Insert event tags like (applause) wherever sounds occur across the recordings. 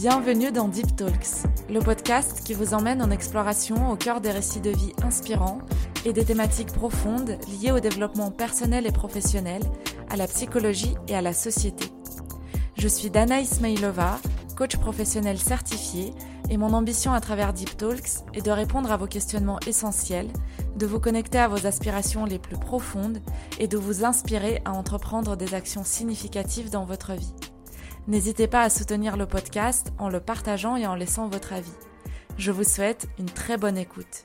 Bienvenue dans Deep Talks, le podcast qui vous emmène en exploration au cœur des récits de vie inspirants et des thématiques profondes liées au développement personnel et professionnel, à la psychologie et à la société. Je suis Dana Ismailova, coach professionnel certifié, et mon ambition à travers Deep Talks est de répondre à vos questionnements essentiels, de vous connecter à vos aspirations les plus profondes et de vous inspirer à entreprendre des actions significatives dans votre vie. N'hésitez pas à soutenir le podcast en le partageant et en laissant votre avis. Je vous souhaite une très bonne écoute.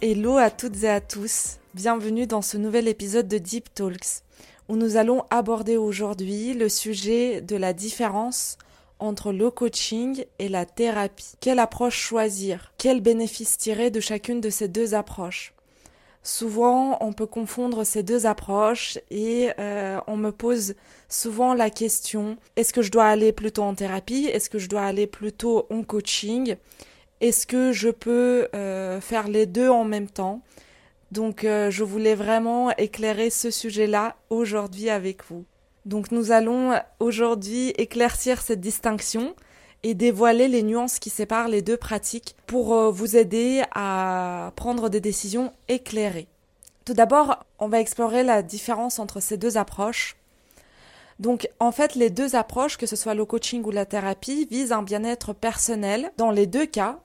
Hello à toutes et à tous, bienvenue dans ce nouvel épisode de Deep Talks où nous allons aborder aujourd'hui le sujet de la différence entre le coaching et la thérapie. Quelle approche choisir? Quels bénéfices tirer de chacune de ces deux approches? Souvent, on peut confondre ces deux approches et euh, on me pose souvent la question est-ce que je dois aller plutôt en thérapie? Est-ce que je dois aller plutôt en coaching? Est-ce que je peux euh, faire les deux en même temps? Donc, euh, je voulais vraiment éclairer ce sujet-là aujourd'hui avec vous. Donc, nous allons aujourd'hui éclaircir cette distinction et dévoiler les nuances qui séparent les deux pratiques pour euh, vous aider à prendre des décisions éclairées. Tout d'abord, on va explorer la différence entre ces deux approches. Donc, en fait, les deux approches, que ce soit le coaching ou la thérapie, visent un bien-être personnel dans les deux cas,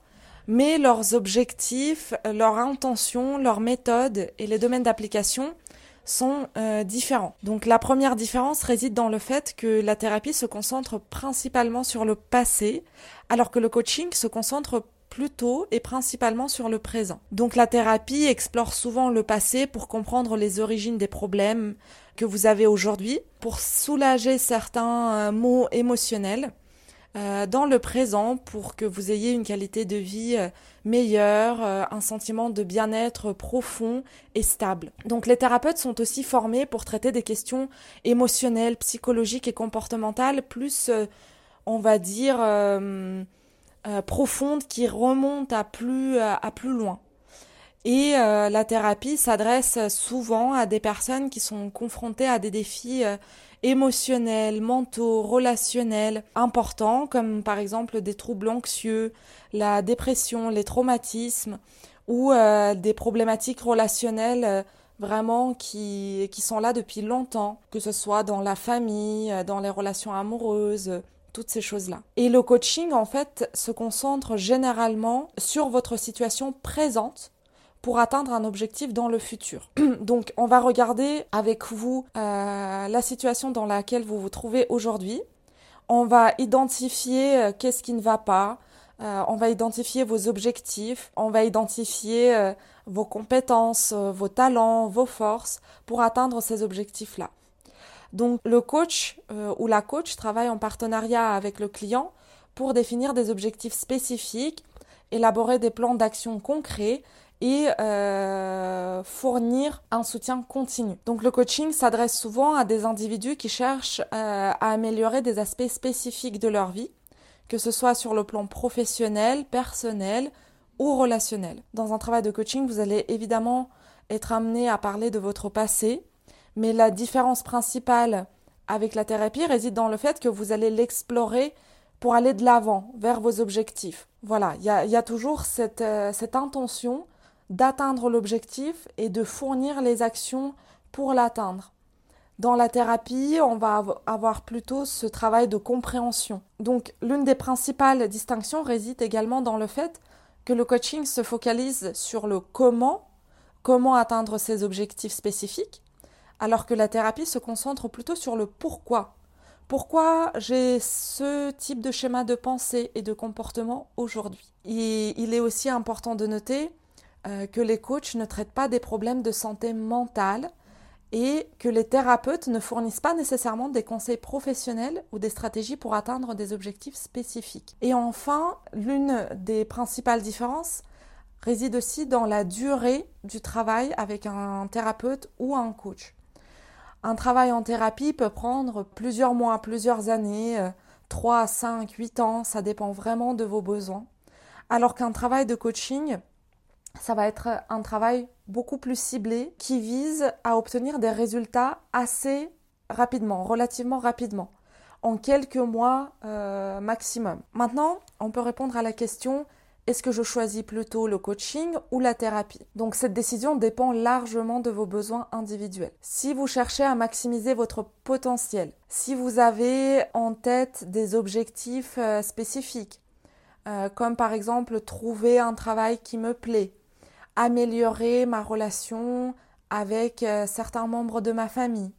mais leurs objectifs, leurs intentions, leurs méthodes et les domaines d'application sont euh, différents. Donc la première différence réside dans le fait que la thérapie se concentre principalement sur le passé, alors que le coaching se concentre plutôt et principalement sur le présent. Donc la thérapie explore souvent le passé pour comprendre les origines des problèmes que vous avez aujourd'hui, pour soulager certains euh, maux émotionnels euh, dans le présent pour que vous ayez une qualité de vie euh, meilleure, euh, un sentiment de bien-être profond et stable. Donc les thérapeutes sont aussi formés pour traiter des questions émotionnelles, psychologiques et comportementales plus, on va dire, profondes qui remontent à plus, à plus loin. Et la thérapie s'adresse souvent à des personnes qui sont confrontées à des défis émotionnels, mentaux, relationnels importants, comme par exemple des troubles anxieux, la dépression, les traumatismes ou euh, des problématiques relationnelles euh, vraiment qui, qui sont là depuis longtemps, que ce soit dans la famille, euh, dans les relations amoureuses, toutes ces choses-là. Et le coaching, en fait, se concentre généralement sur votre situation présente pour atteindre un objectif dans le futur. (clears throat) Donc on va regarder avec vous euh, la situation dans laquelle vous vous trouvez aujourd'hui. On va identifier euh, qu'est-ce qui ne va pas. Euh, on va identifier vos objectifs. On va identifier vos compétences, vos talents, vos forces pour atteindre ces objectifs-là. Donc le coach ou la coach travaille en partenariat avec le client pour définir des objectifs spécifiques, élaborer des plans d'action concrets et euh, fournir un soutien continu. Donc le coaching s'adresse souvent à des individus qui cherchent euh, à améliorer des aspects spécifiques de leur vie, que ce soit sur le plan professionnel, personnel ou relationnel. Dans un travail de coaching, vous allez évidemment être amené à parler de votre passé, mais la différence principale avec la thérapie réside dans le fait que vous allez l'explorer pour aller de l'avant vers vos objectifs. Voilà, il y a, toujours cette, euh, cette intention d'atteindre l'objectif et de fournir les actions pour l'atteindre. Dans la thérapie, on va avoir plutôt ce travail de compréhension. Donc l'une des principales distinctions réside également dans le fait que le coaching se focalise sur le comment, comment atteindre ses objectifs spécifiques, alors que la thérapie se concentre plutôt sur le pourquoi. Pourquoi j'ai ce type de schéma de pensée et de comportement aujourd'hui? Et il est aussi important de noter euh, que les coachs ne traitent pas des problèmes de santé mentale et que les thérapeutes ne fournissent pas nécessairement des conseils professionnels ou des stratégies pour atteindre des objectifs spécifiques. Et enfin, l'une des principales différences réside aussi dans la durée du travail avec un thérapeute ou un coach. Un travail en thérapie peut prendre plusieurs mois, plusieurs années, 3, 5, 8 ans, ça dépend vraiment de vos besoins. Alors qu'un travail de coaching ça va être un travail beaucoup plus ciblé qui vise à obtenir des résultats assez rapidement, relativement rapidement. en quelques mois euh, maximum. Maintenant, on peut répondre à la question est-ce que je choisis plutôt le coaching ou la thérapie? Donc cette décision dépend largement de vos besoins individuels. Si vous cherchez à maximiser votre potentiel, si vous avez en tête des objectifs euh, spécifiques, euh, comme par exemple trouver un travail qui me plaît, améliorer ma relation avec euh, certains membres de ma famille,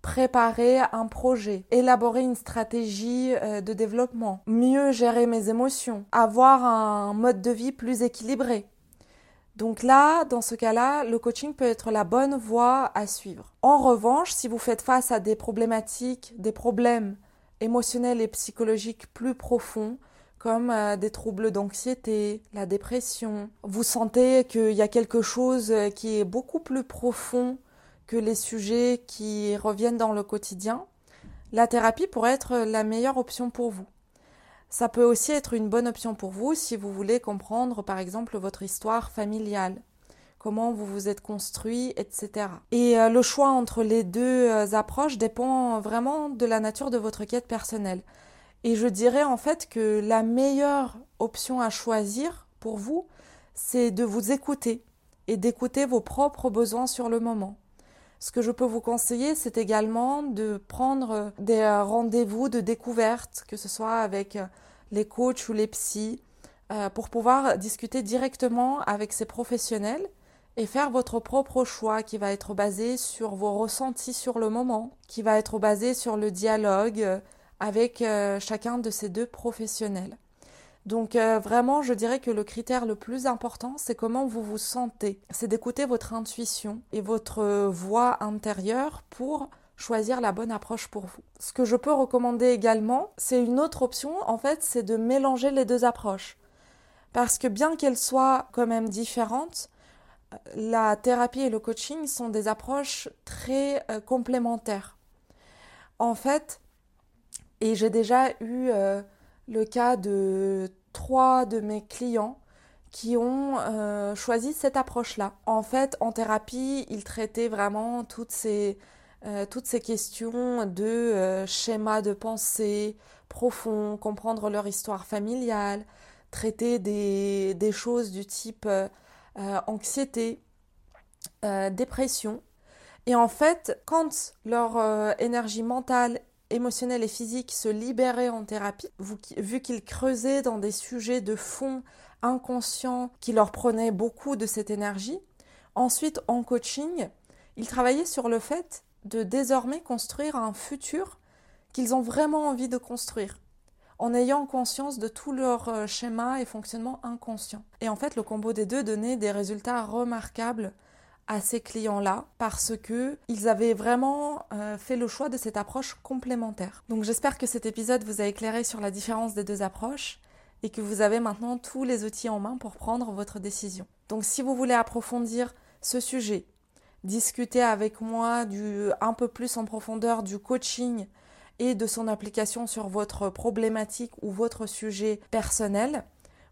préparer un projet, élaborer une stratégie euh, de développement, mieux gérer mes émotions, avoir un mode de vie plus équilibré. Donc là, dans ce cas-là, le coaching peut être la bonne voie à suivre. En revanche, si vous faites face à des problématiques, des problèmes émotionnels et psychologiques plus profonds, comme euh, des troubles d'anxiété, la dépression. Vous sentez qu'il y a quelque chose euh, qui est beaucoup plus profond que les sujets qui reviennent dans le quotidien. La thérapie pourrait être la meilleure option pour vous. Ça peut aussi être une bonne option pour vous si vous voulez comprendre par exemple votre histoire familiale, comment vous vous êtes construit, etc. Et euh, le choix entre les deux approches dépend vraiment de la nature de votre quête personnelle. Et je dirais en fait que la meilleure option à choisir pour vous, c'est de vous écouter et d'écouter vos propres besoins sur le moment. Ce que je peux vous conseiller, c'est également de prendre des euh, rendez-vous de découverte, que ce soit avec euh, les coachs ou les psys, euh, pour pouvoir discuter directement avec ces professionnels et faire votre propre choix qui va être basé sur vos ressentis sur le moment, qui va être basé sur le dialogue, avec euh, chacun de ces deux professionnels. Donc euh, vraiment, je dirais que le critère le plus important, c'est comment vous vous sentez. C'est d'écouter votre intuition et votre voix intérieure pour choisir la bonne approche pour vous. Ce que je peux recommander également, c'est une autre option, en fait, c'est de mélanger les deux approches. Parce que bien qu'elles soient quand même différentes, la thérapie et le coaching sont des approches très euh, complémentaires. En fait, et j'ai déjà eu euh, le cas de trois de mes clients qui ont euh, choisi cette approche-là. En fait, en thérapie, ils traitaient vraiment toutes ces, euh, toutes ces questions de schéma de pensée profond, comprendre leur histoire familiale, traiter des, des choses du type anxiété, dépression. Et en fait, quand leur énergie mentale émotionnel et physique se libéraient en thérapie, vu qu'ils creusaient dans des sujets de fond inconscients qui leur prenaient beaucoup de cette énergie. Ensuite, en coaching, ils travaillaient sur le fait de désormais construire un futur qu'ils ont vraiment envie de construire, en ayant conscience de tout leur euh, schéma et fonctionnement inconscient. Et en fait, le combo des deux donnait des résultats remarquables à ces clients-là parce que ils avaient vraiment euh, fait le choix de cette approche complémentaire. Donc j'espère que cet épisode vous a éclairé sur la différence des deux approches et que vous avez maintenant tous les outils en main pour prendre votre décision. Donc si vous voulez approfondir ce sujet, discuter avec moi du un peu plus en profondeur du coaching et de son application sur votre problématique ou votre sujet personnel,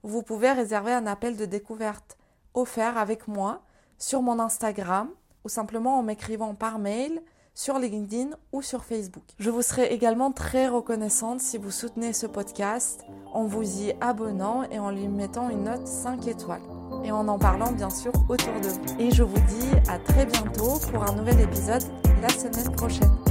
vous pouvez réserver un appel de découverte offert avec moi sur mon Instagram ou simplement en m'écrivant par mail sur LinkedIn ou sur Facebook. Je vous serai également très reconnaissante si vous soutenez ce podcast en vous y abonnant et en lui mettant une note 5 étoiles et en en parlant bien sûr autour de vous. Et je vous dis à très bientôt pour un nouvel épisode la semaine prochaine.